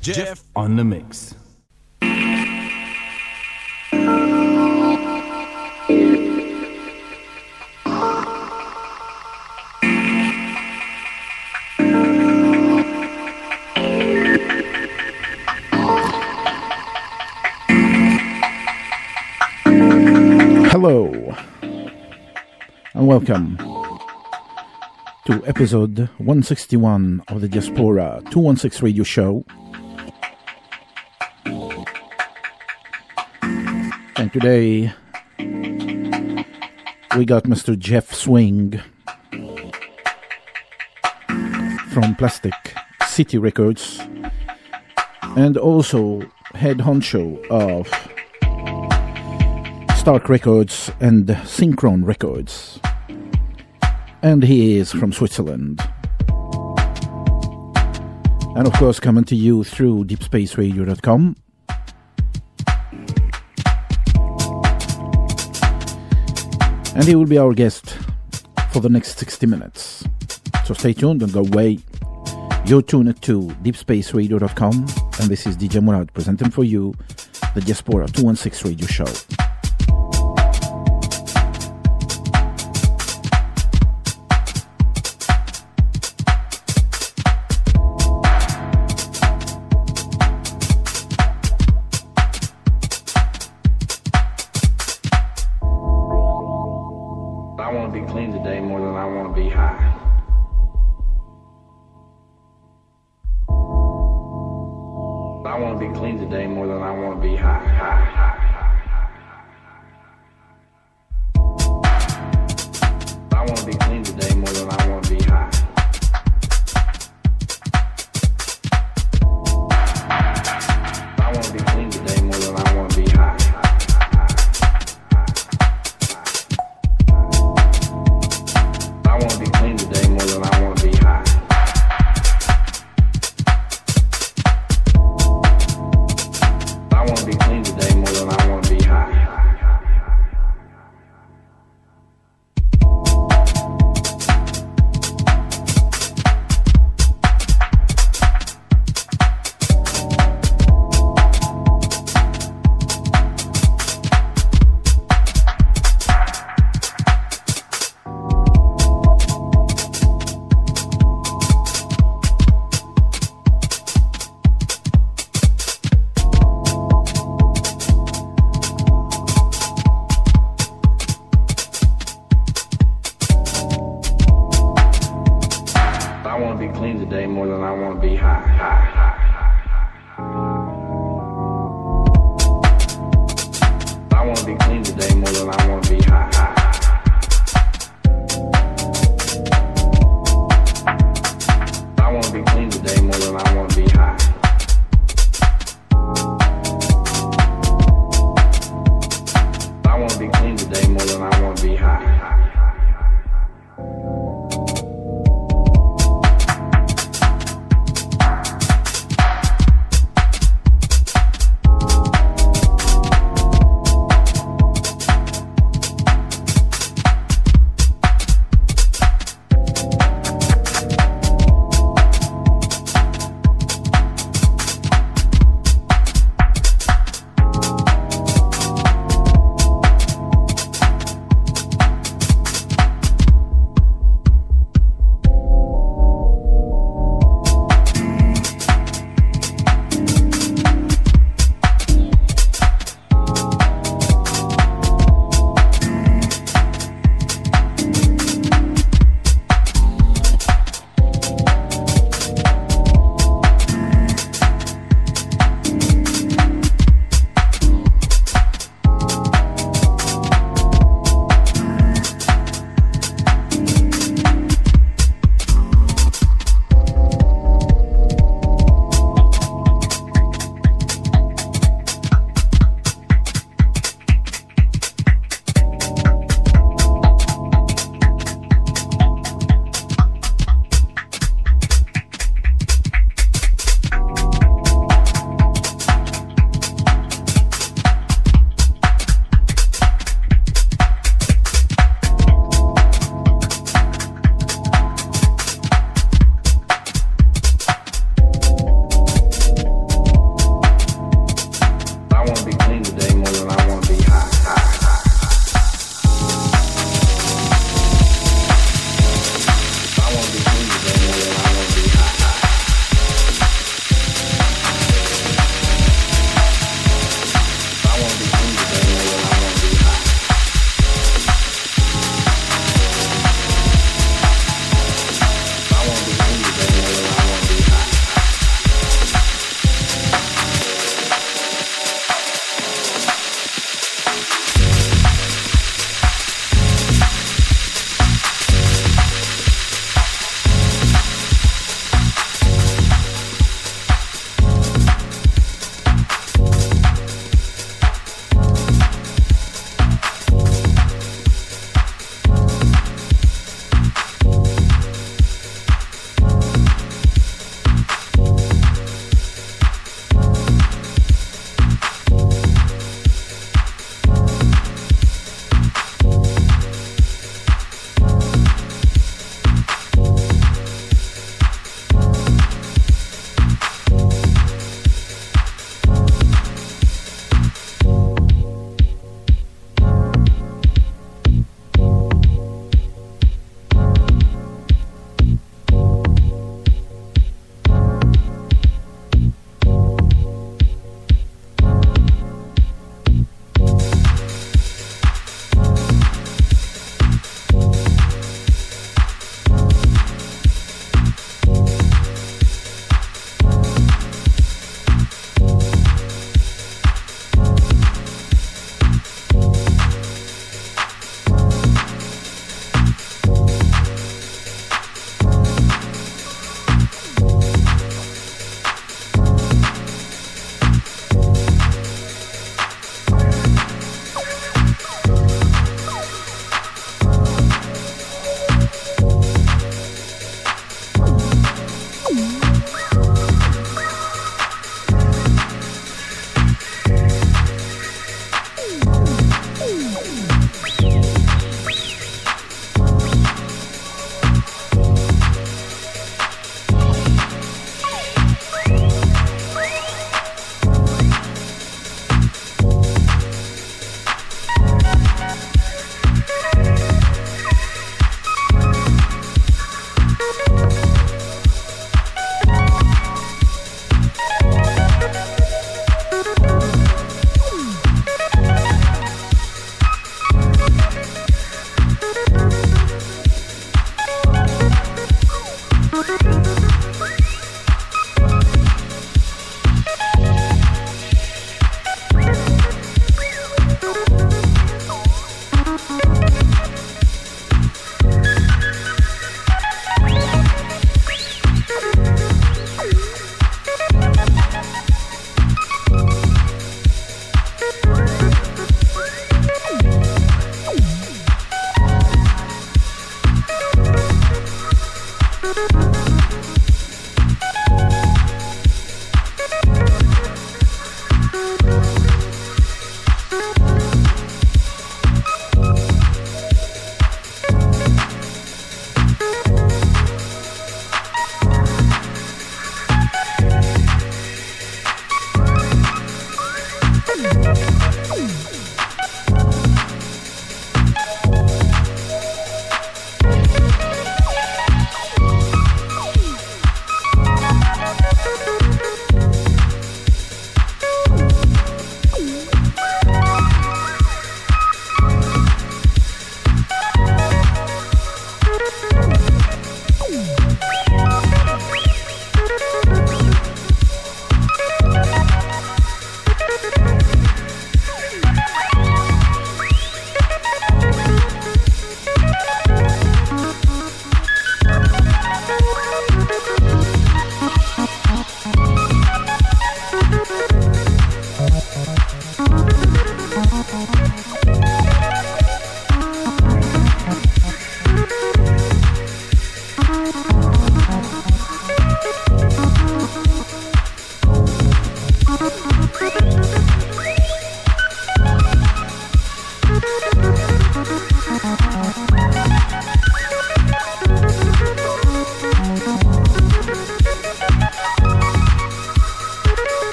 Jeff on the mix. Hello, and welcome to episode 161 of the Diaspora 216 radio show. And today we got Mr. Jeff Swing from Plastic City Records and also head honcho of Stark Records and Synchron Records. And he is from Switzerland. And of course, coming to you through deepspaceradio.com. And he will be our guest for the next 60 minutes. So stay tuned, don't go away. You're tuned to deepspaceradio.com, and this is DJ Murad presenting for you the Diaspora 216 radio show. I want to be clean today more than I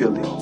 building.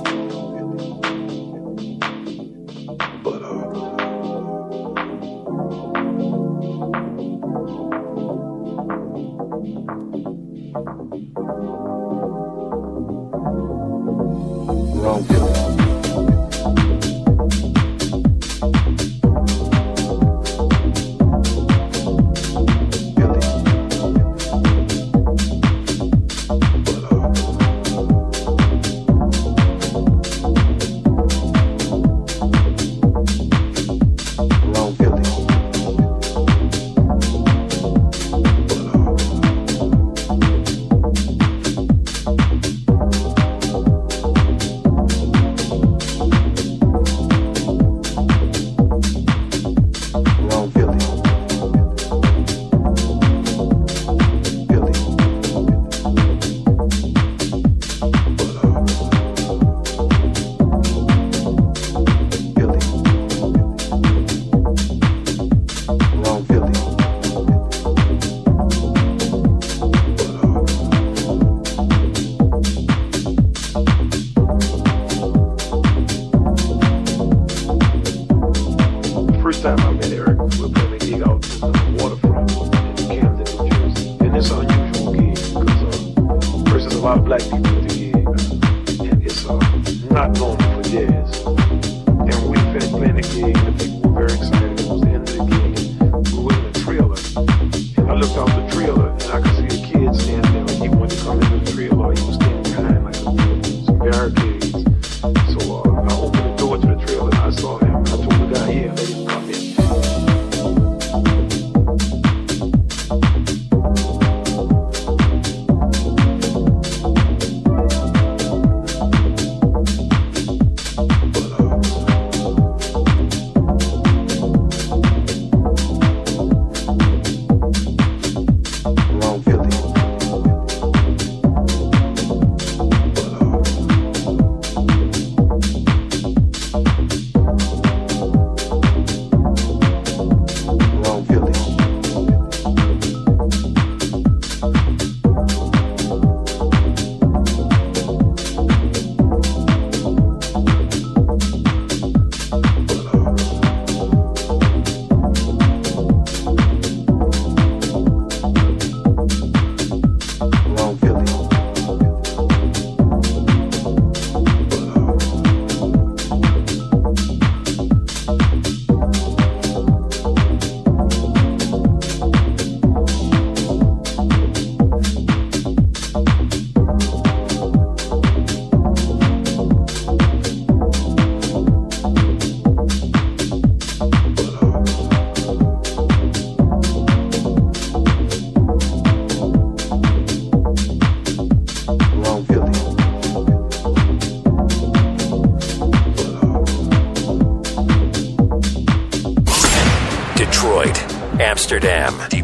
Amsterdam.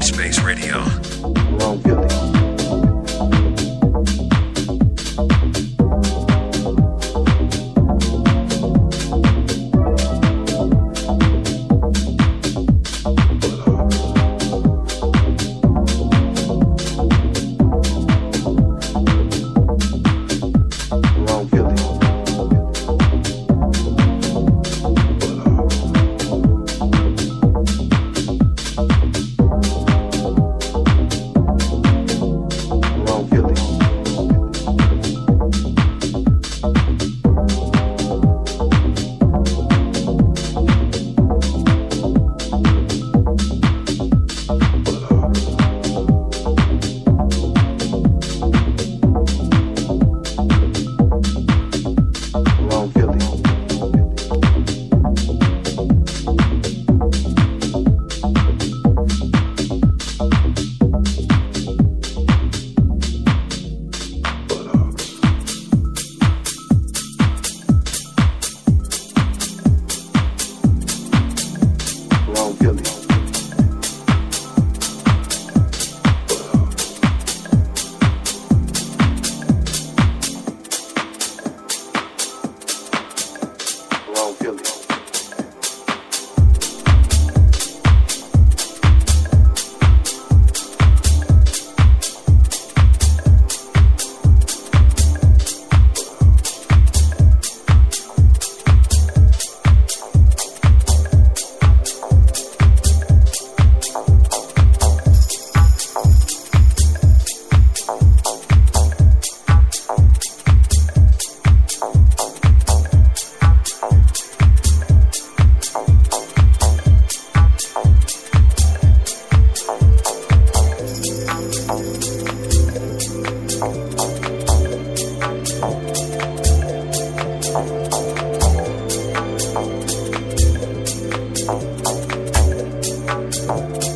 you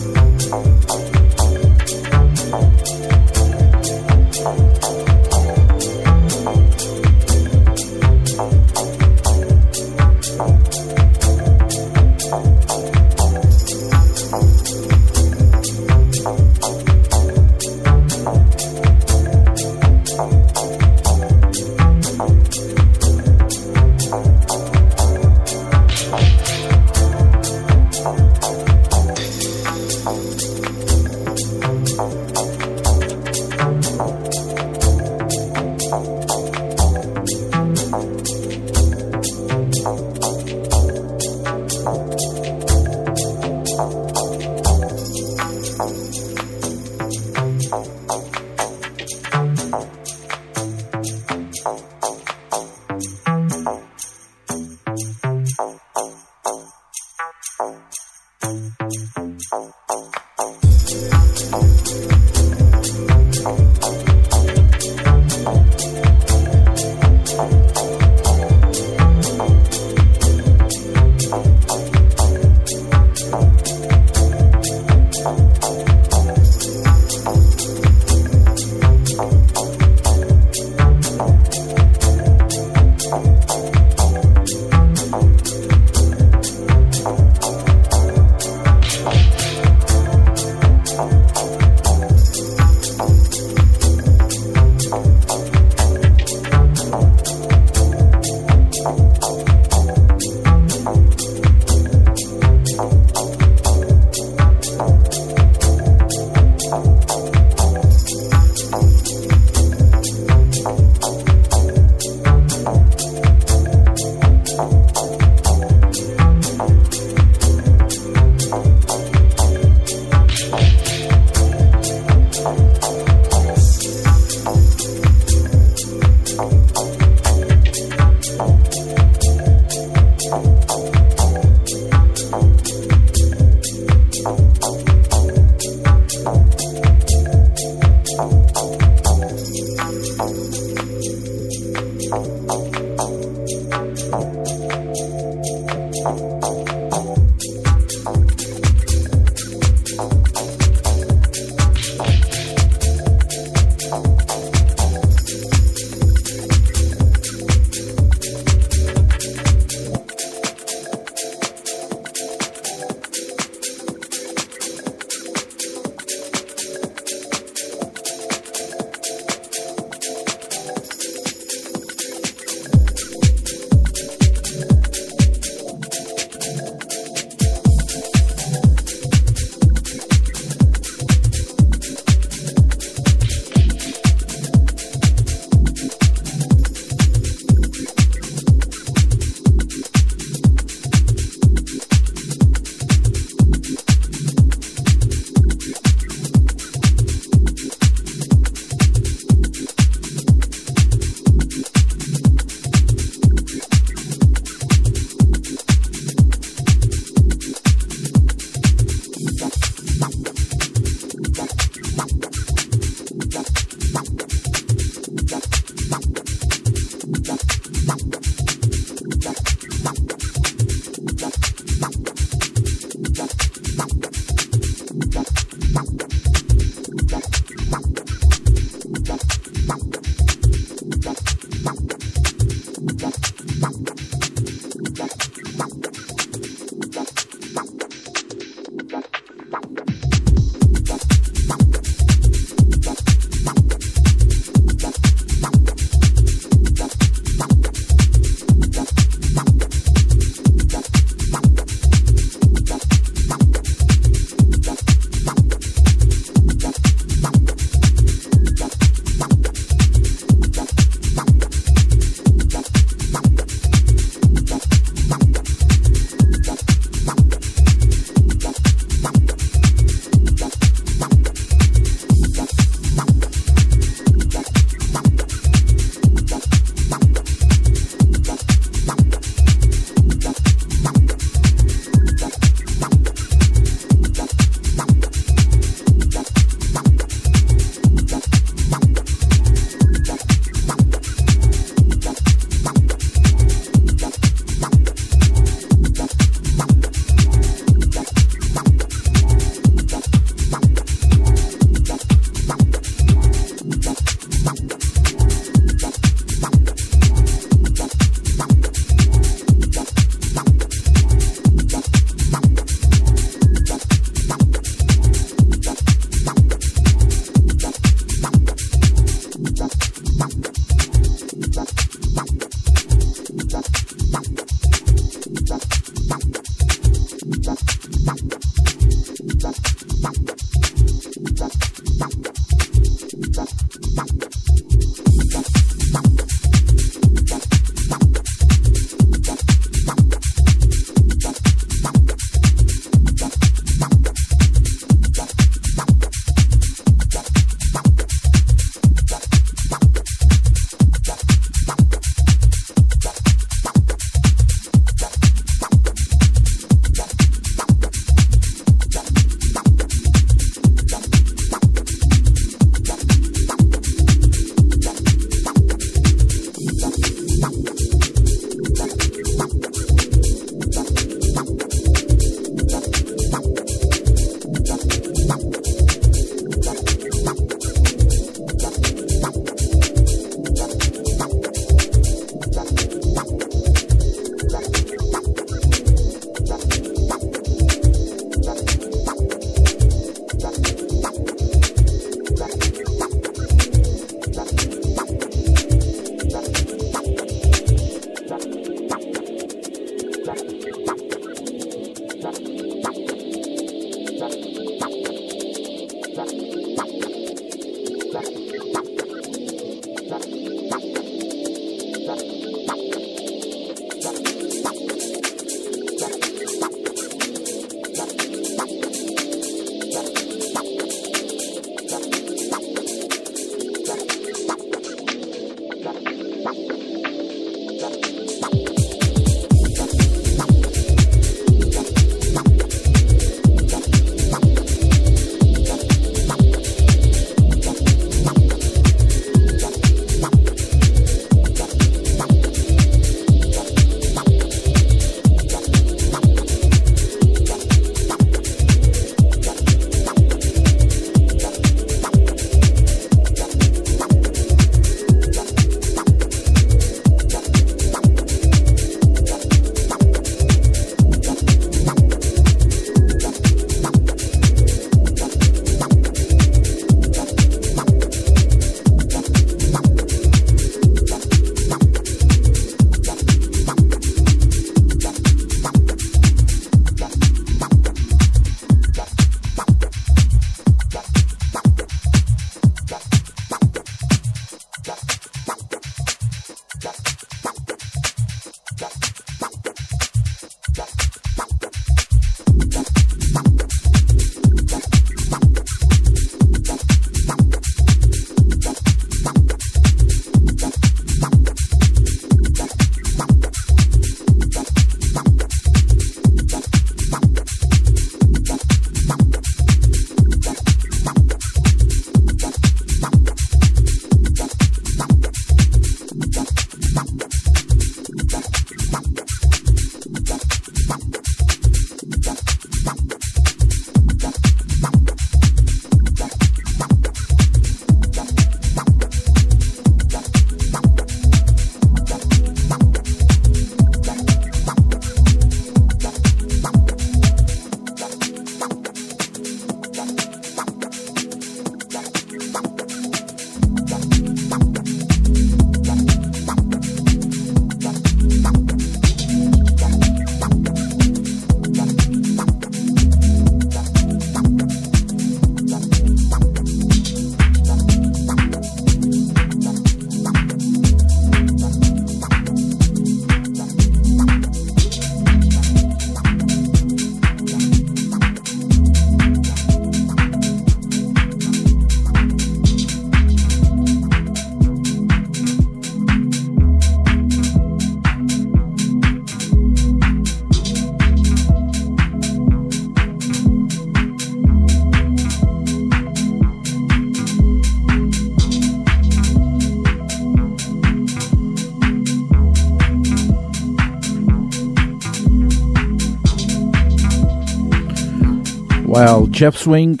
Jeff Swing,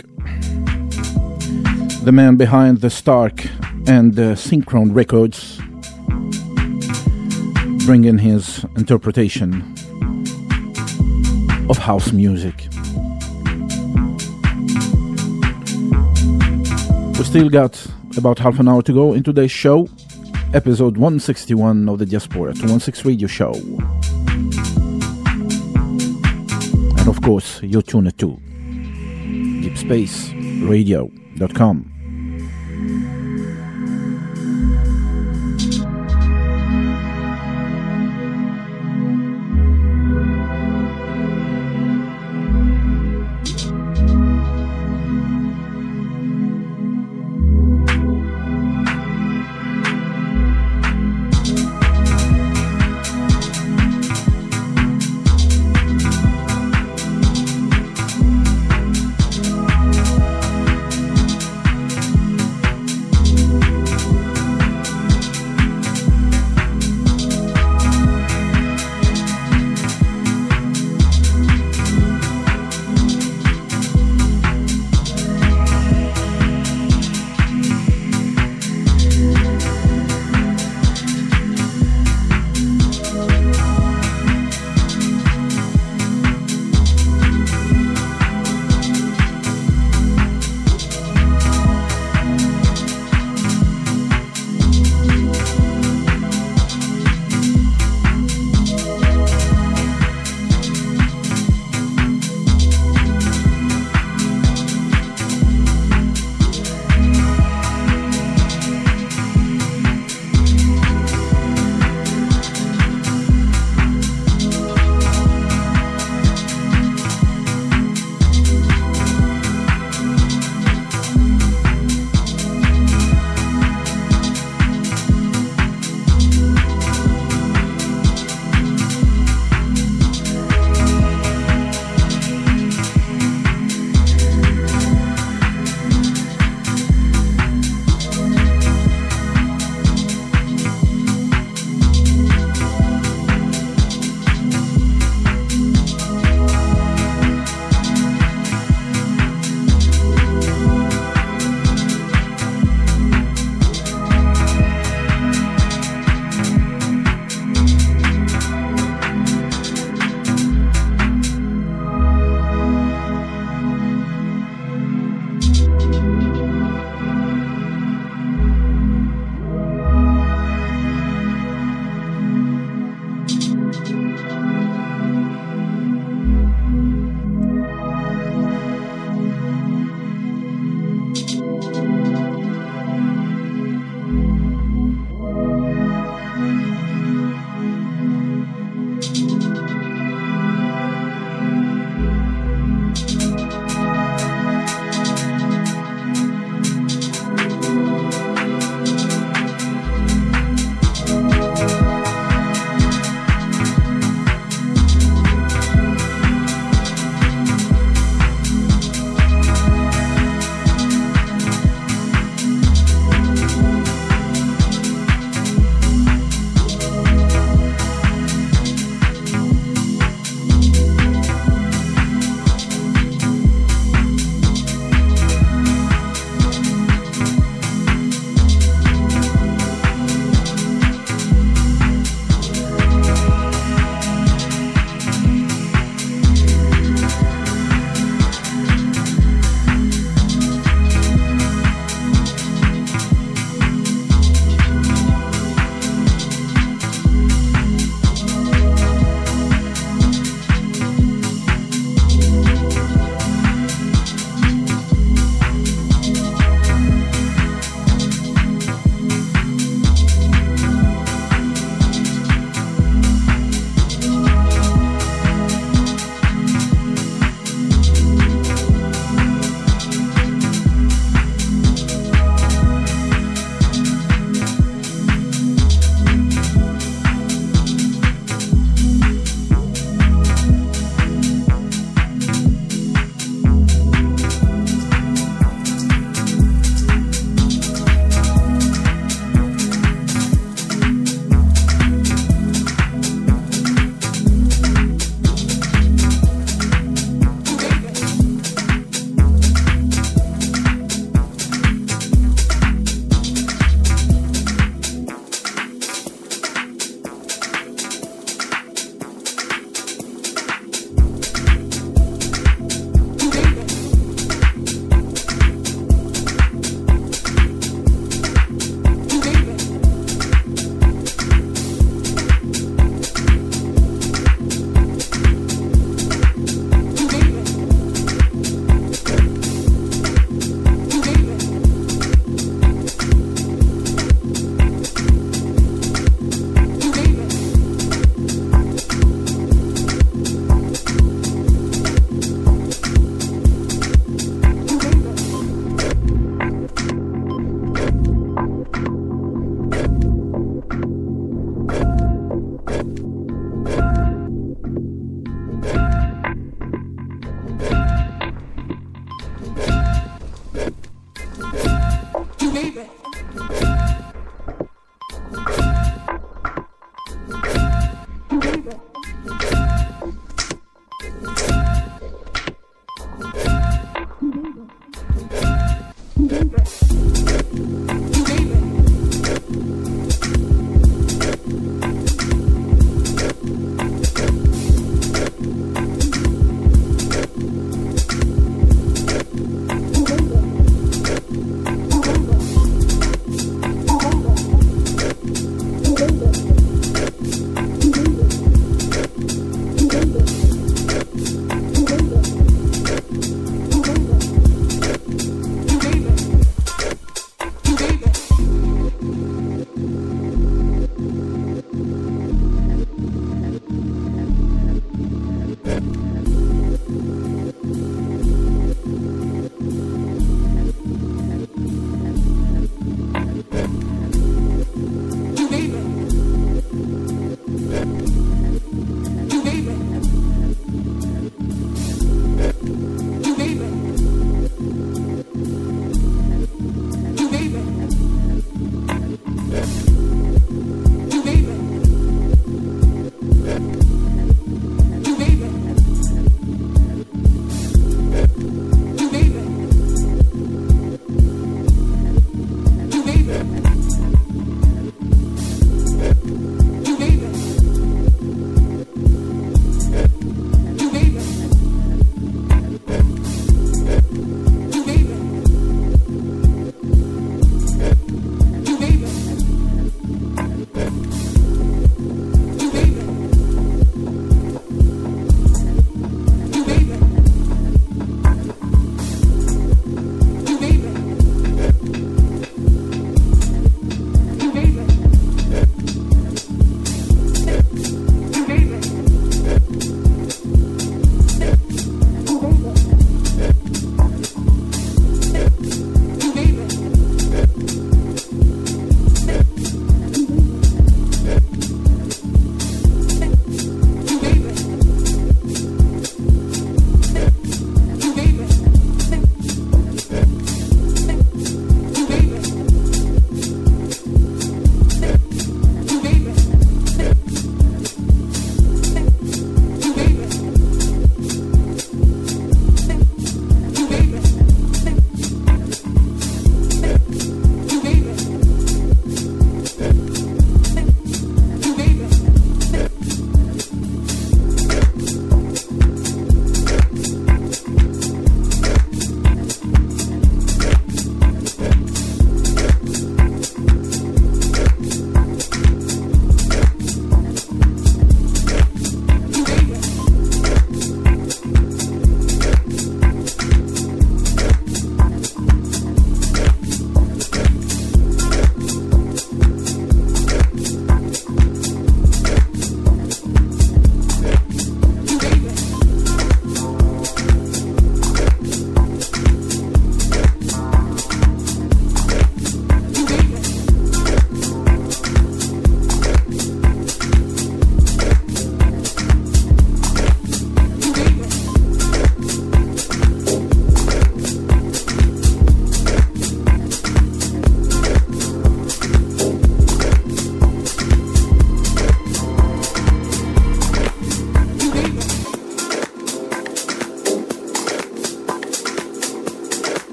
the man behind the Stark and the Synchron Records, bringing his interpretation of house music. We still got about half an hour to go in today's show, episode 161 of the Diaspora 216 Radio Show. And of course, you're tuned to deepspaceradio.com. 500.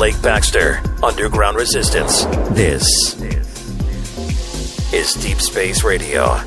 Blake Baxter, Underground Resistance. This is Deep Space Radio.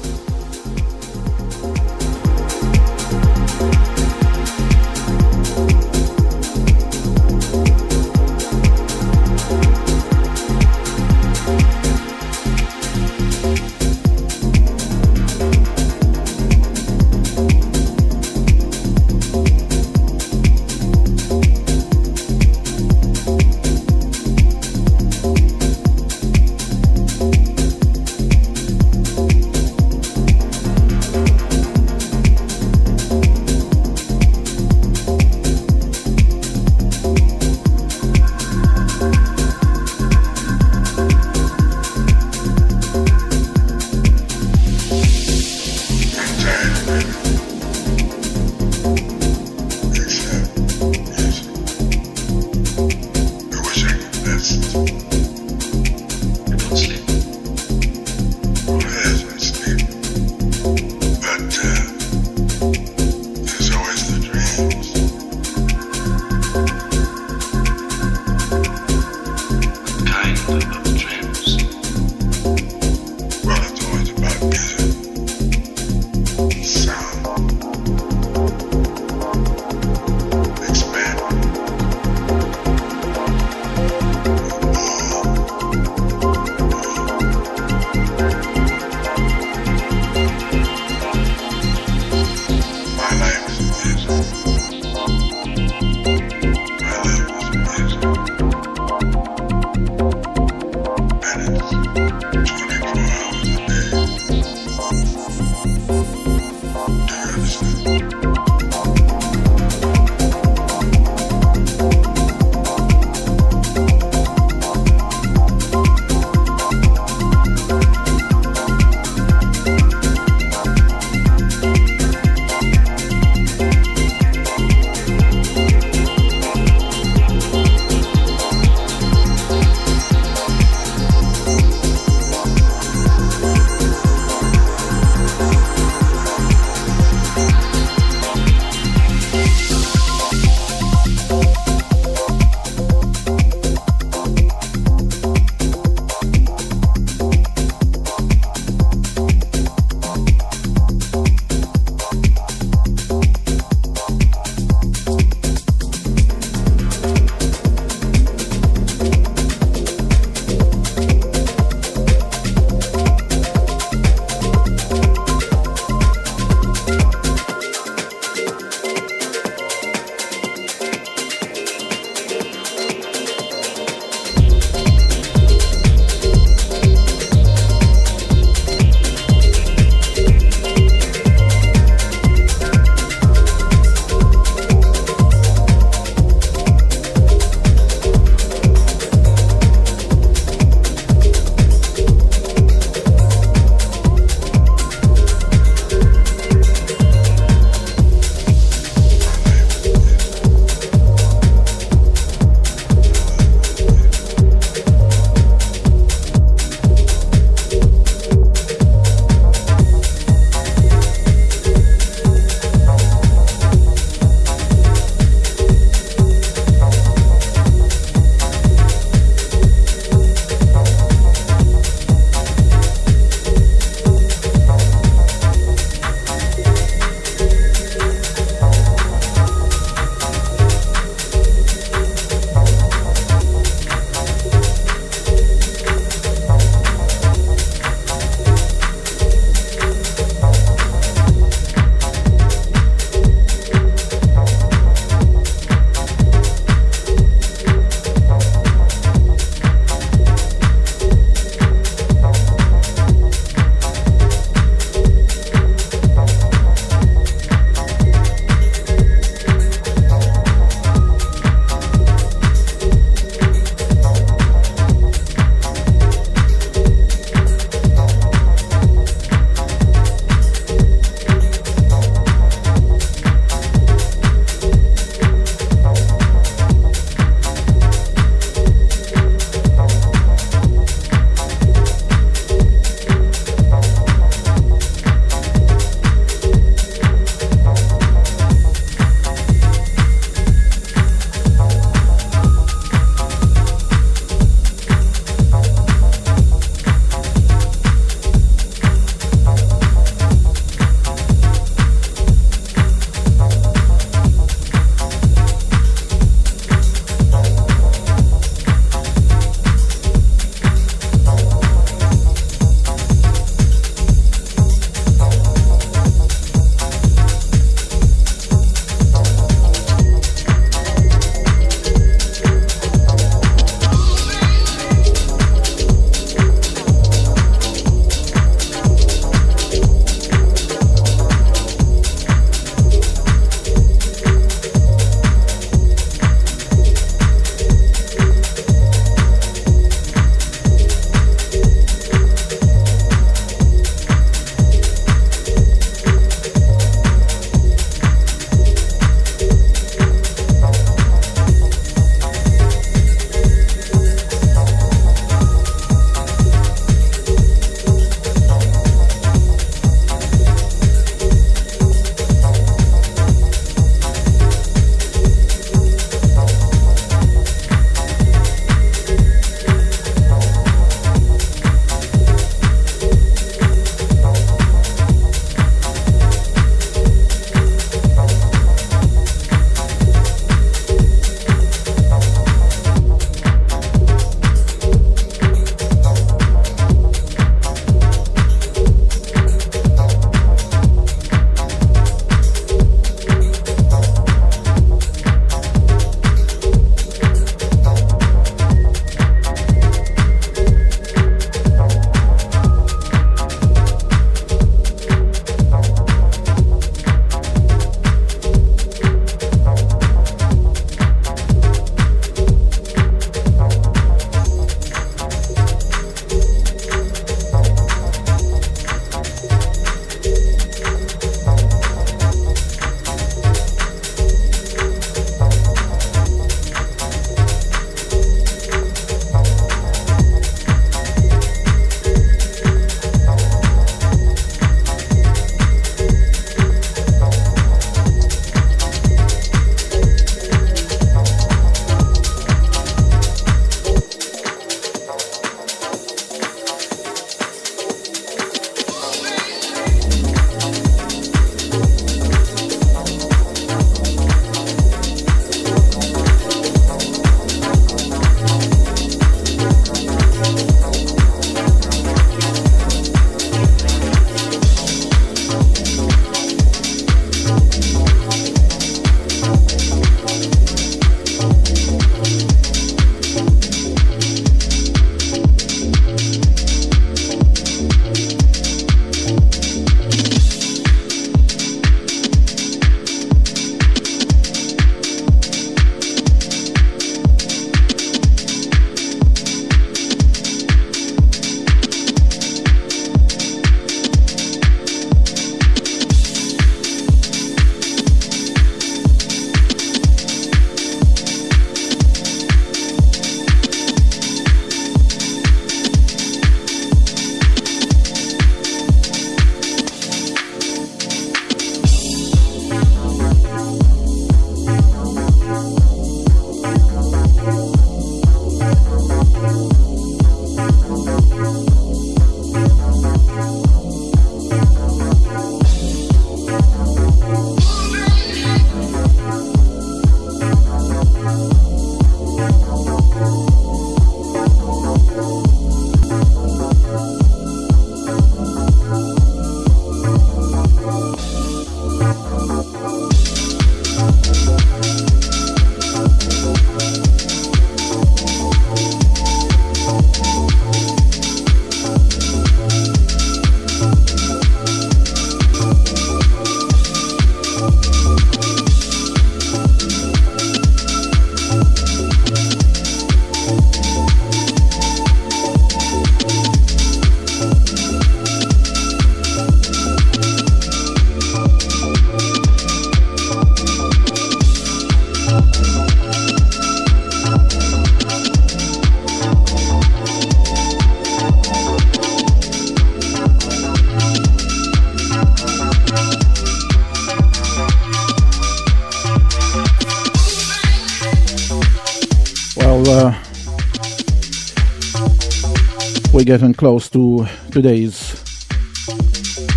We're getting close to today's,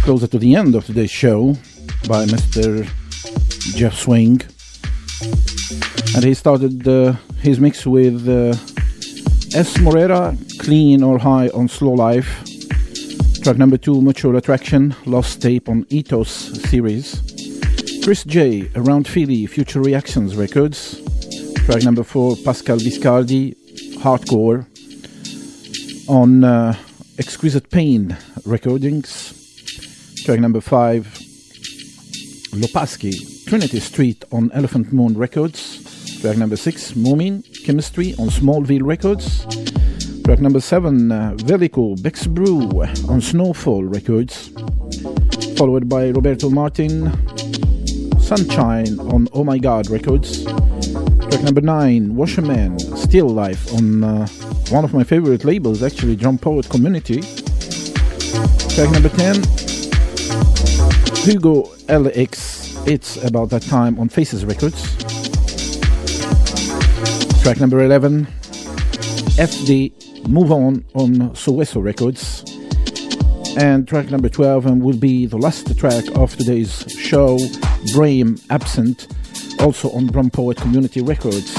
closer to the end of today's show by Mr. Jeff Swing. And he started uh, his mix with uh, S. Morera, Clean or High on Slow Life. Track number two, Mutual Attraction, Lost Tape on Ethos series. Chris J, Around Philly, Future Reactions Records. Track number four, Pascal Viscardi, Hardcore on uh, Exquisite Pain Recordings. Track number five, Lopaski, Trinity Street on Elephant Moon Records. Track number six, Moomin, Chemistry on Smallville Records. Track number seven, uh, Velico, Bex Brew on Snowfall Records. Followed by Roberto Martin, Sunshine on Oh My God Records. Track number nine, Washerman, Still Life on uh, one of my favorite labels, actually, Drum Poet Community. Track number 10, Hugo LX, It's About That Time on Faces Records. Track number 11, FD, Move On on Soweso Records. And track number 12 and will be the last track of today's show, Brame Absent, also on Drum Poet Community Records.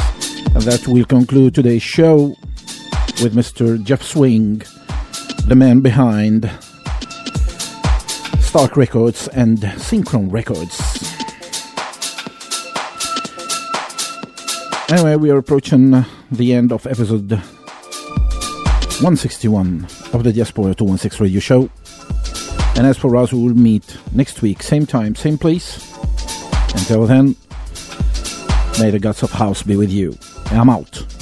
And that will conclude today's show with Mr. Jeff Swing, the man behind Stark Records and Synchron Records. Anyway, we are approaching the end of episode 161 of the Diaspora 216 radio show. And as for us, we will meet next week, same time, same place. Until then, may the gods of house be with you. I'm out.